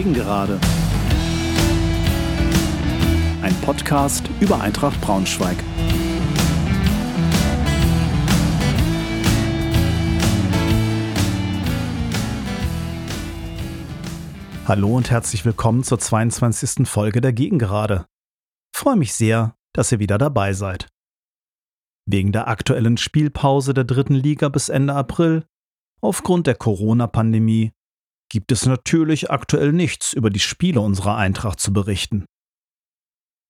Gegengerade. Ein Podcast über Eintracht Braunschweig. Hallo und herzlich willkommen zur 22. Folge der Gegengerade. freue mich sehr, dass ihr wieder dabei seid. Wegen der aktuellen Spielpause der dritten Liga bis Ende April, aufgrund der Corona-Pandemie, gibt es natürlich aktuell nichts über die Spiele unserer Eintracht zu berichten.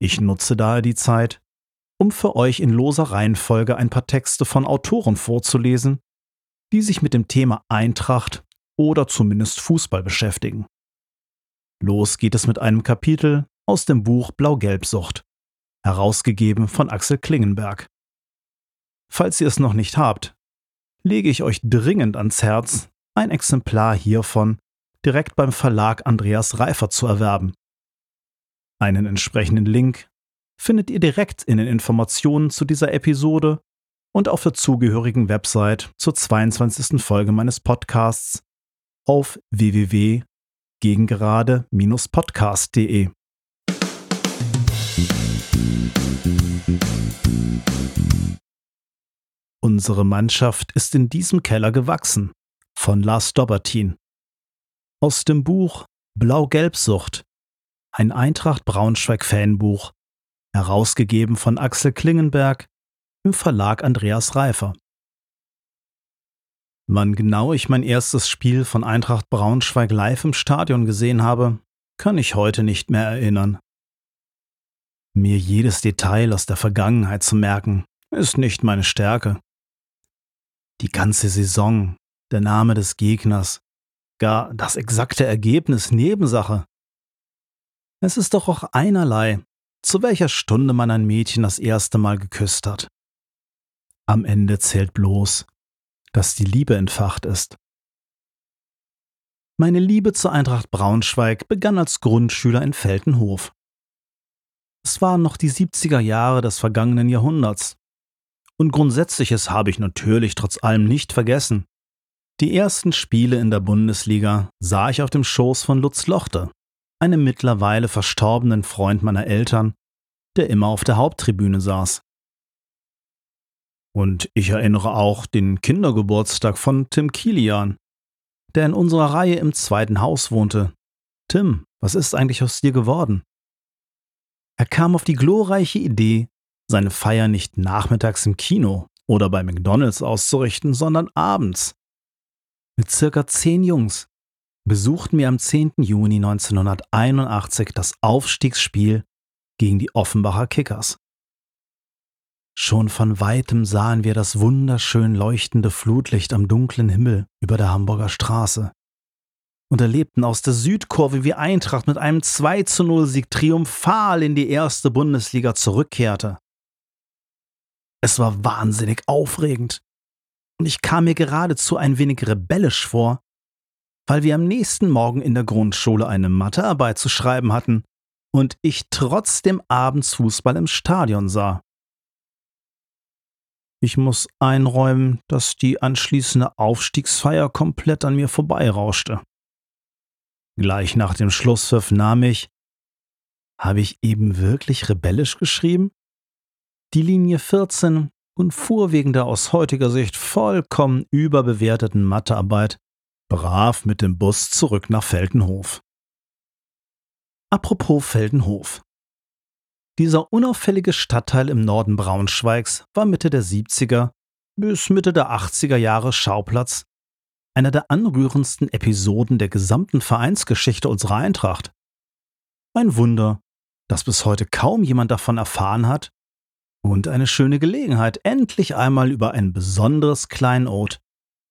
Ich nutze daher die Zeit, um für euch in loser Reihenfolge ein paar Texte von Autoren vorzulesen, die sich mit dem Thema Eintracht oder zumindest Fußball beschäftigen. Los geht es mit einem Kapitel aus dem Buch Blau-Gelb-Sucht, herausgegeben von Axel Klingenberg. Falls ihr es noch nicht habt, lege ich euch dringend ans Herz, ein Exemplar hiervon direkt beim Verlag Andreas Reifer zu erwerben. Einen entsprechenden Link findet ihr direkt in den Informationen zu dieser Episode und auf der zugehörigen Website zur 22. Folge meines Podcasts auf www gegengerade-podcast.de. Unsere Mannschaft ist in diesem Keller gewachsen. Von Lars Dobertin. Aus dem Buch Blau-Gelb-Sucht. Ein Eintracht Braunschweig-Fanbuch. Herausgegeben von Axel Klingenberg im Verlag Andreas Reifer. Wann genau ich mein erstes Spiel von Eintracht Braunschweig live im Stadion gesehen habe, kann ich heute nicht mehr erinnern. Mir jedes Detail aus der Vergangenheit zu merken, ist nicht meine Stärke. Die ganze Saison, der Name des Gegners, gar das exakte Ergebnis Nebensache. Es ist doch auch einerlei, zu welcher Stunde man ein Mädchen das erste Mal geküsst hat. Am Ende zählt bloß, dass die Liebe entfacht ist. Meine Liebe zur Eintracht Braunschweig begann als Grundschüler in Feltenhof. Es waren noch die 70er Jahre des vergangenen Jahrhunderts. Und Grundsätzliches habe ich natürlich trotz allem nicht vergessen. Die ersten Spiele in der Bundesliga sah ich auf dem Schoß von Lutz Lochte, einem mittlerweile verstorbenen Freund meiner Eltern, der immer auf der Haupttribüne saß. Und ich erinnere auch den Kindergeburtstag von Tim Kilian, der in unserer Reihe im zweiten Haus wohnte. Tim, was ist eigentlich aus dir geworden? Er kam auf die glorreiche Idee, seine Feier nicht nachmittags im Kino oder bei McDonalds auszurichten, sondern abends. Mit circa zehn Jungs besuchten wir am 10. Juni 1981 das Aufstiegsspiel gegen die Offenbacher Kickers. Schon von weitem sahen wir das wunderschön leuchtende Flutlicht am dunklen Himmel über der Hamburger Straße und erlebten aus der Südkurve, wie Eintracht mit einem 2 zu 0 Sieg triumphal in die erste Bundesliga zurückkehrte. Es war wahnsinnig aufregend und ich kam mir geradezu ein wenig rebellisch vor, weil wir am nächsten Morgen in der Grundschule eine Mathearbeit zu schreiben hatten und ich trotzdem abends Fußball im Stadion sah. Ich muss einräumen, dass die anschließende Aufstiegsfeier komplett an mir vorbeirauschte. Gleich nach dem Schlusspfiff nahm ich, habe ich eben wirklich rebellisch geschrieben? Die Linie 14 und fuhr wegen der aus heutiger Sicht vollkommen überbewerteten Mathearbeit brav mit dem Bus zurück nach Feldenhof. Apropos Feldenhof. Dieser unauffällige Stadtteil im Norden Braunschweigs war Mitte der 70er bis Mitte der 80er Jahre Schauplatz einer der anrührendsten Episoden der gesamten Vereinsgeschichte unserer Eintracht. Ein Wunder, dass bis heute kaum jemand davon erfahren hat und eine schöne Gelegenheit, endlich einmal über ein besonderes Kleinod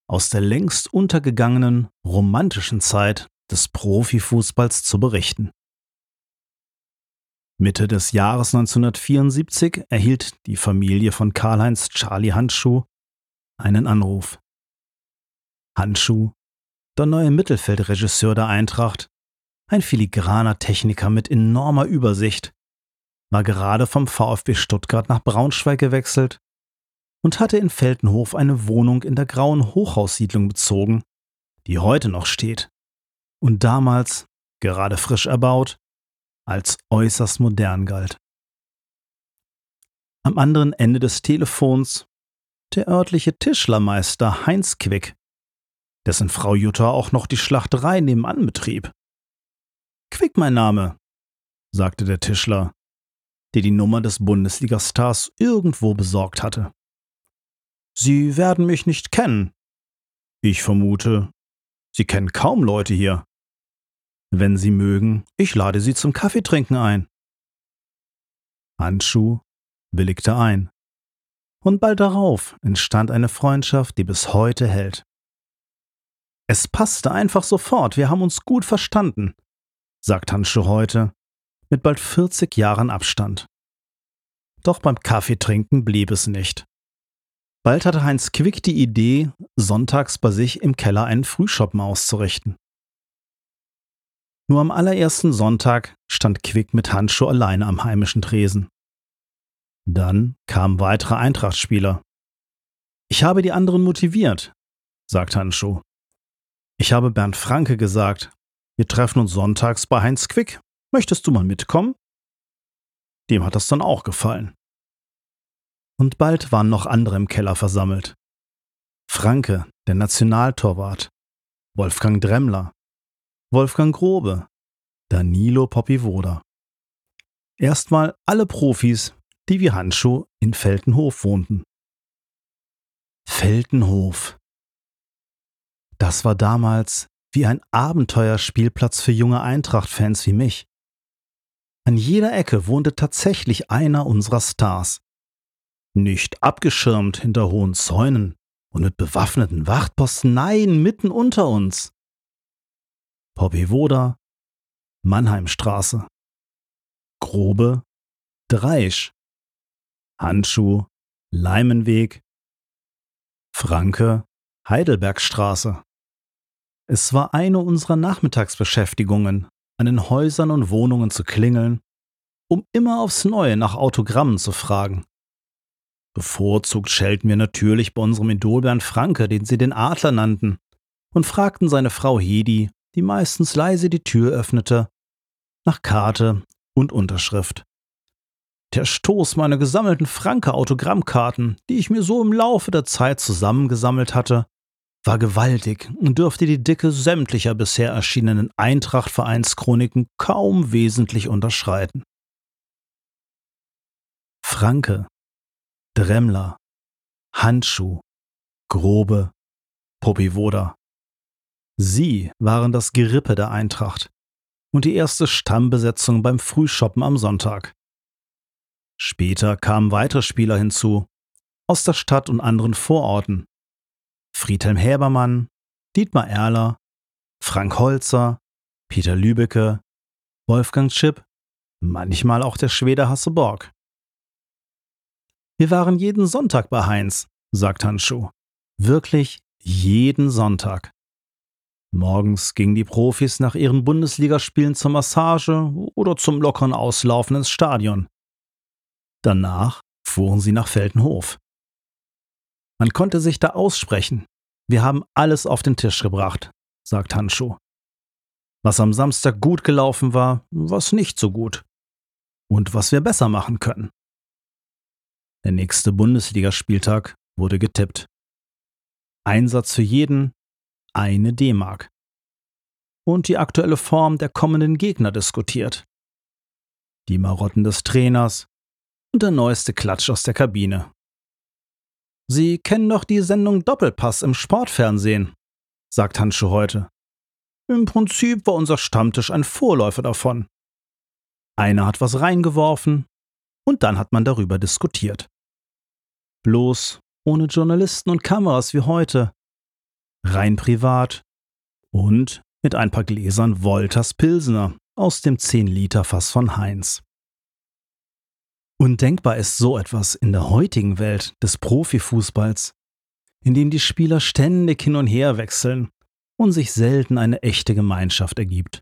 aus der längst untergegangenen romantischen Zeit des Profifußballs zu berichten. Mitte des Jahres 1974 erhielt die Familie von Karl-Heinz Charlie Handschuh einen Anruf. Handschuh, der neue Mittelfeldregisseur der Eintracht, ein filigraner Techniker mit enormer Übersicht, war gerade vom VfB Stuttgart nach Braunschweig gewechselt und hatte in Feltenhof eine Wohnung in der grauen Hochhaussiedlung bezogen, die heute noch steht und damals gerade frisch erbaut, als äußerst modern galt. Am anderen Ende des Telefons der örtliche Tischlermeister Heinz Quick, dessen Frau Jutta auch noch die Schlachterei nebenan betrieb. Quick mein Name, sagte der Tischler, der die Nummer des Bundesligastars irgendwo besorgt hatte. Sie werden mich nicht kennen. Ich vermute, Sie kennen kaum Leute hier. Wenn Sie mögen, ich lade Sie zum Kaffeetrinken ein. Handschuh willigte ein. Und bald darauf entstand eine Freundschaft, die bis heute hält. Es passte einfach sofort, wir haben uns gut verstanden, sagt Handschuh heute, mit bald 40 Jahren Abstand. Doch beim Kaffeetrinken blieb es nicht. Bald hatte Heinz Quick die Idee, sonntags bei sich im Keller einen Frühschoppen auszurichten. Nur am allerersten Sonntag stand Quick mit Handschuh alleine am heimischen Tresen. Dann kamen weitere Eintrachtspieler. Ich habe die anderen motiviert, sagt Handschuh. Ich habe Bernd Franke gesagt, wir treffen uns sonntags bei Heinz Quick. Möchtest du mal mitkommen? Dem hat das dann auch gefallen. Und bald waren noch andere im Keller versammelt. Franke, der Nationaltorwart, Wolfgang Dremmler, Wolfgang Grobe, Danilo Popivoda. Erstmal alle Profis, die wie Handschuh in Feltenhof wohnten. Feltenhof. Das war damals wie ein Abenteuerspielplatz für junge Eintracht-Fans wie mich. An jeder Ecke wohnte tatsächlich einer unserer Stars. Nicht abgeschirmt hinter hohen Zäunen und mit bewaffneten Wachtposten, nein, mitten unter uns. Poppywoda, Mannheimstraße. Grobe, Dreisch. Handschuh, Leimenweg. Franke, Heidelbergstraße. Es war eine unserer Nachmittagsbeschäftigungen, an den Häusern und Wohnungen zu klingeln, um immer aufs Neue nach Autogrammen zu fragen. Bevorzugt schelten wir natürlich bei unserem Idol Bernd Franke, den sie den Adler nannten, und fragten seine Frau Hedi, die meistens leise die Tür öffnete, nach Karte und Unterschrift. Der Stoß meiner gesammelten Franke-Autogrammkarten, die ich mir so im Laufe der Zeit zusammengesammelt hatte, war gewaltig und dürfte die Dicke sämtlicher bisher erschienenen Eintracht-Vereinschroniken kaum wesentlich unterschreiten. Franke, Dremmler, Handschuh, Grobe, Popivoda. Sie waren das Gerippe der Eintracht und die erste Stammbesetzung beim Frühschoppen am Sonntag. Später kamen weitere Spieler hinzu, aus der Stadt und anderen Vororten. Friedhelm Häbermann, Dietmar Erler, Frank Holzer, Peter Lübecke, Wolfgang Schipp, manchmal auch der Schwede Hasse Borg. Wir waren jeden Sonntag bei Heinz, sagt Handschuh. Wirklich jeden Sonntag. Morgens gingen die Profis nach ihren Bundesligaspielen zur Massage oder zum lockeren Auslaufen ins Stadion. Danach fuhren sie nach Feldenhof. Man konnte sich da aussprechen. Wir haben alles auf den Tisch gebracht, sagt Handschuh. Was am Samstag gut gelaufen war, was nicht so gut. Und was wir besser machen können. Der nächste Bundesligaspieltag wurde getippt. Einsatz für jeden, eine D-Mark. Und die aktuelle Form der kommenden Gegner diskutiert. Die Marotten des Trainers und der neueste Klatsch aus der Kabine. Sie kennen doch die Sendung Doppelpass im Sportfernsehen, sagt Handschuh heute. Im Prinzip war unser Stammtisch ein Vorläufer davon. Einer hat was reingeworfen und dann hat man darüber diskutiert. Bloß ohne Journalisten und Kameras wie heute, rein privat und mit ein paar Gläsern Wolters Pilsener aus dem 10-Liter-Fass von Heinz. Undenkbar ist so etwas in der heutigen Welt des Profifußballs, in dem die Spieler ständig hin und her wechseln und sich selten eine echte Gemeinschaft ergibt.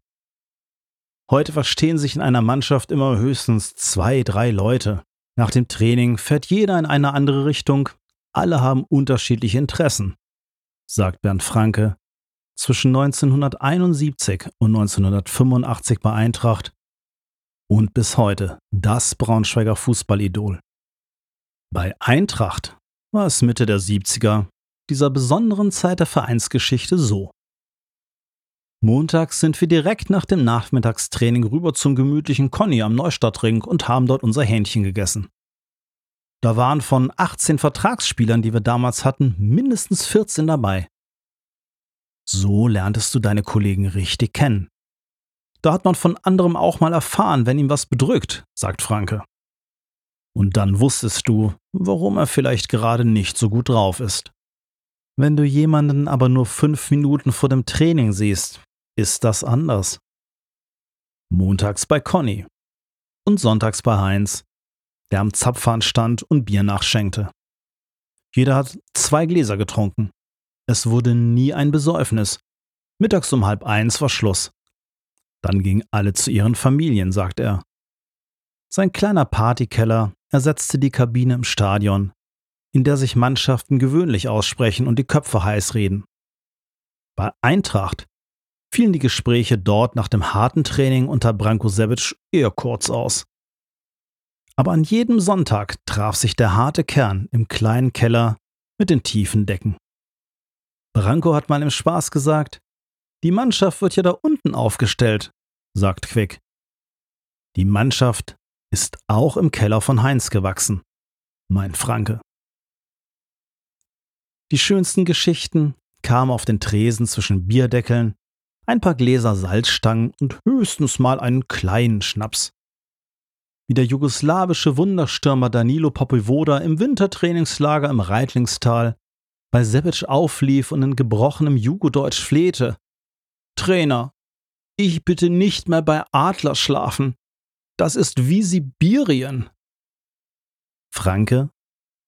Heute verstehen sich in einer Mannschaft immer höchstens zwei, drei Leute. Nach dem Training fährt jeder in eine andere Richtung, alle haben unterschiedliche Interessen sagt Bernd Franke, zwischen 1971 und 1985 bei Eintracht und bis heute das Braunschweiger Fußballidol. Bei Eintracht war es Mitte der 70er, dieser besonderen Zeit der Vereinsgeschichte so. Montags sind wir direkt nach dem Nachmittagstraining rüber zum gemütlichen Conny am Neustadtring und haben dort unser Hähnchen gegessen. Da waren von 18 Vertragsspielern, die wir damals hatten, mindestens 14 dabei. So lerntest du deine Kollegen richtig kennen. Da hat man von anderem auch mal erfahren, wenn ihm was bedrückt, sagt Franke. Und dann wusstest du, warum er vielleicht gerade nicht so gut drauf ist. Wenn du jemanden aber nur fünf Minuten vor dem Training siehst, ist das anders. Montags bei Conny und sonntags bei Heinz, der am Zapfhahn stand und Bier nachschenkte. Jeder hat zwei Gläser getrunken. Es wurde nie ein Besäufnis. Mittags um halb eins war Schluss. Dann gingen alle zu ihren Familien, sagt er. Sein kleiner Partykeller ersetzte die Kabine im Stadion, in der sich Mannschaften gewöhnlich aussprechen und die Köpfe heiß reden. Bei Eintracht fielen die Gespräche dort nach dem harten Training unter Branko Sevic eher kurz aus. Aber an jedem Sonntag traf sich der harte Kern im kleinen Keller mit den tiefen Decken. Branko hat mal im Spaß gesagt, die Mannschaft wird ja da unten aufgestellt, sagt Quick. Die Mannschaft ist auch im Keller von Heinz gewachsen, meint Franke. Die schönsten Geschichten kamen auf den Tresen zwischen Bierdeckeln, ein paar Gläser Salzstangen und höchstens mal einen kleinen Schnaps. Wie der jugoslawische Wunderstürmer Danilo Popovoda im Wintertrainingslager im Reitlingstal bei Sebic auflief und in gebrochenem Jugodeutsch flehte. Trainer, ich bitte nicht mehr bei Adler schlafen. Das ist wie Sibirien. Franke,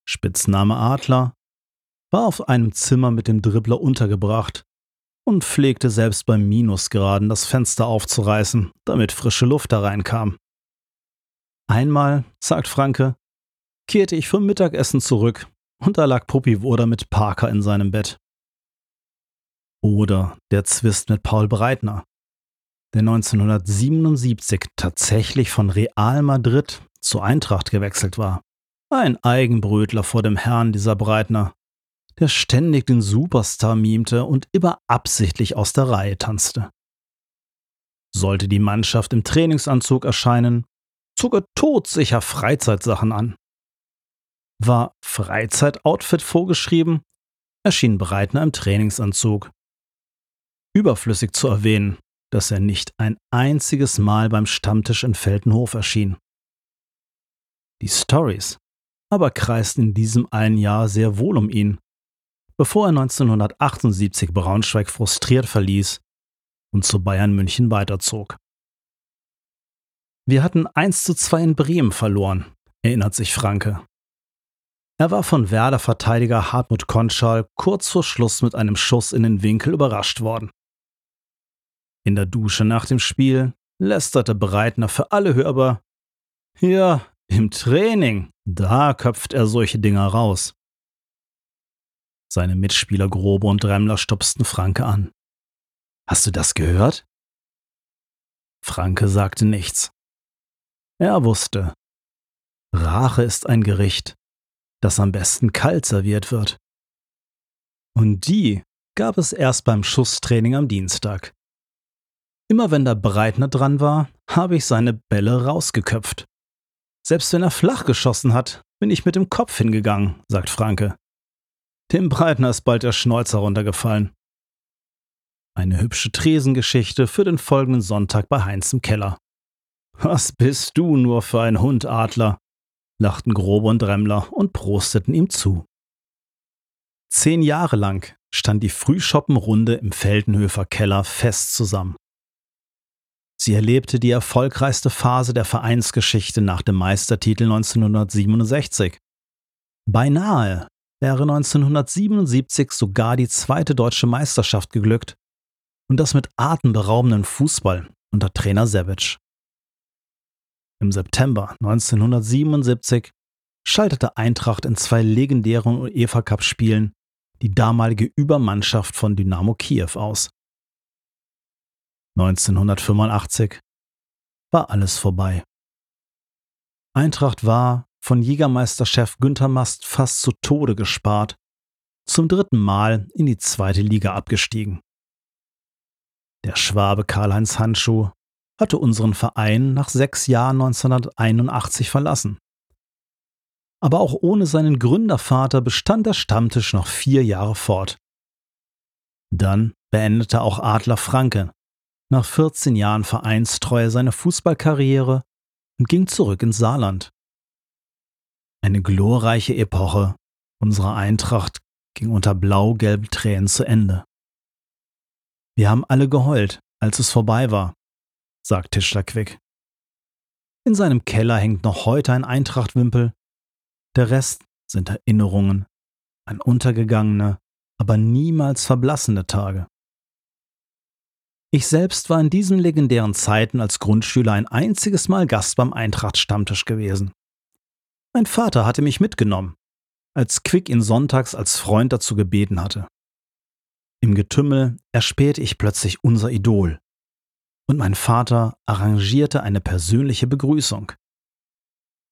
Spitzname Adler, war auf einem Zimmer mit dem Dribbler untergebracht und pflegte selbst beim Minusgraden das Fenster aufzureißen, damit frische Luft da reinkam. Einmal, sagt Franke, kehrte ich vom Mittagessen zurück und da lag Puppiwoder mit Parker in seinem Bett. Oder der Zwist mit Paul Breitner, der 1977 tatsächlich von Real Madrid zu Eintracht gewechselt war. Ein Eigenbrötler vor dem Herrn dieser Breitner, der ständig den Superstar mimte und immer absichtlich aus der Reihe tanzte. Sollte die Mannschaft im Trainingsanzug erscheinen, zog er todsicher Freizeitsachen an. War Freizeitoutfit vorgeschrieben, erschien Breitner im Trainingsanzug. Überflüssig zu erwähnen, dass er nicht ein einziges Mal beim Stammtisch in Feltenhof erschien. Die Stories aber kreisten in diesem einen Jahr sehr wohl um ihn, bevor er 1978 Braunschweig frustriert verließ und zu Bayern München weiterzog. Wir hatten 1 zu 2 in Bremen verloren, erinnert sich Franke. Er war von Werder-Verteidiger Hartmut Konschal kurz vor Schluss mit einem Schuss in den Winkel überrascht worden. In der Dusche nach dem Spiel lästerte Breitner für alle hörbar: Ja, im Training, da köpft er solche Dinger raus. Seine Mitspieler Grobe und Dremmler stupsten Franke an. Hast du das gehört? Franke sagte nichts. Er wusste, Rache ist ein Gericht, das am besten kalt serviert wird. Und die gab es erst beim Schusstraining am Dienstag. Immer wenn der Breitner dran war, habe ich seine Bälle rausgeköpft. Selbst wenn er flach geschossen hat, bin ich mit dem Kopf hingegangen, sagt Franke. Dem Breitner ist bald der Schnäuzer runtergefallen. Eine hübsche Tresengeschichte für den folgenden Sonntag bei Heinz im Keller. Was bist du nur für ein Hund, Adler? lachten Grobe und Dremmler und prosteten ihm zu. Zehn Jahre lang stand die Frühschoppenrunde im Feldenhöfer Keller fest zusammen. Sie erlebte die erfolgreichste Phase der Vereinsgeschichte nach dem Meistertitel 1967. Beinahe wäre 1977 sogar die zweite deutsche Meisterschaft geglückt und das mit atemberaubendem Fußball unter Trainer Sevic. Im September 1977 schaltete Eintracht in zwei legendären UEFA Cup Spielen die damalige Übermannschaft von Dynamo Kiew aus. 1985 war alles vorbei. Eintracht war von Jägermeisterchef Günther Mast fast zu Tode gespart, zum dritten Mal in die zweite Liga abgestiegen. Der Schwabe Karl-Heinz Handschuh hatte unseren Verein nach sechs Jahren 1981 verlassen. Aber auch ohne seinen Gründervater bestand der Stammtisch noch vier Jahre fort. Dann beendete auch Adler Franke nach 14 Jahren Vereinstreue seine Fußballkarriere und ging zurück ins Saarland. Eine glorreiche Epoche unserer Eintracht ging unter blau-gelben Tränen zu Ende. Wir haben alle geheult, als es vorbei war, sagt Tischler Quick. In seinem Keller hängt noch heute ein Eintrachtwimpel. Der Rest sind Erinnerungen an untergegangene, aber niemals verblassende Tage. Ich selbst war in diesen legendären Zeiten als Grundschüler ein einziges Mal Gast beim Eintracht-Stammtisch gewesen. Mein Vater hatte mich mitgenommen, als Quick ihn sonntags als Freund dazu gebeten hatte. Im Getümmel erspähte ich plötzlich unser Idol. Und mein Vater arrangierte eine persönliche Begrüßung.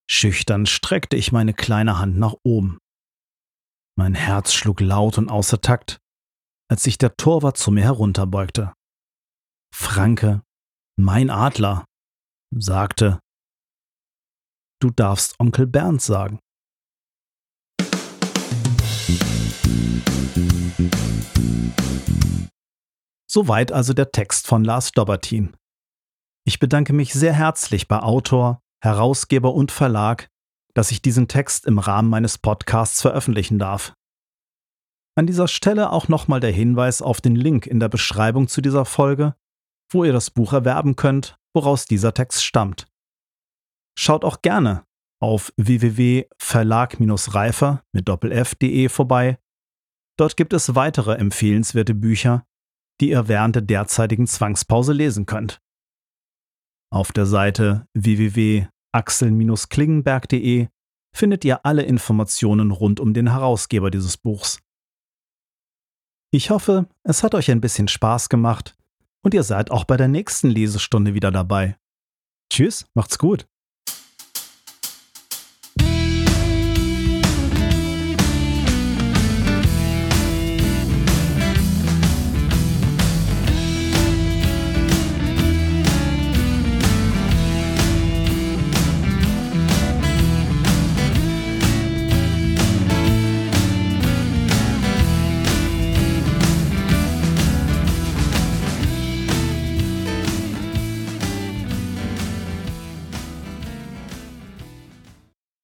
Schüchtern streckte ich meine kleine Hand nach oben. Mein Herz schlug laut und außer Takt, als sich der Torwart zu mir herunterbeugte. Franke, mein Adler, sagte, du darfst Onkel Bernd sagen. Soweit also der Text von Lars Dobertin. Ich bedanke mich sehr herzlich bei Autor, Herausgeber und Verlag, dass ich diesen Text im Rahmen meines Podcasts veröffentlichen darf. An dieser Stelle auch nochmal der Hinweis auf den Link in der Beschreibung zu dieser Folge, wo ihr das Buch erwerben könnt, woraus dieser Text stammt. Schaut auch gerne auf www.verlag-reifer mit doppelf.de vorbei. Dort gibt es weitere empfehlenswerte Bücher, die ihr während der derzeitigen Zwangspause lesen könnt. Auf der Seite www.axel-klingenberg.de findet ihr alle Informationen rund um den Herausgeber dieses Buchs. Ich hoffe, es hat euch ein bisschen Spaß gemacht und ihr seid auch bei der nächsten Lesestunde wieder dabei. Tschüss, macht's gut.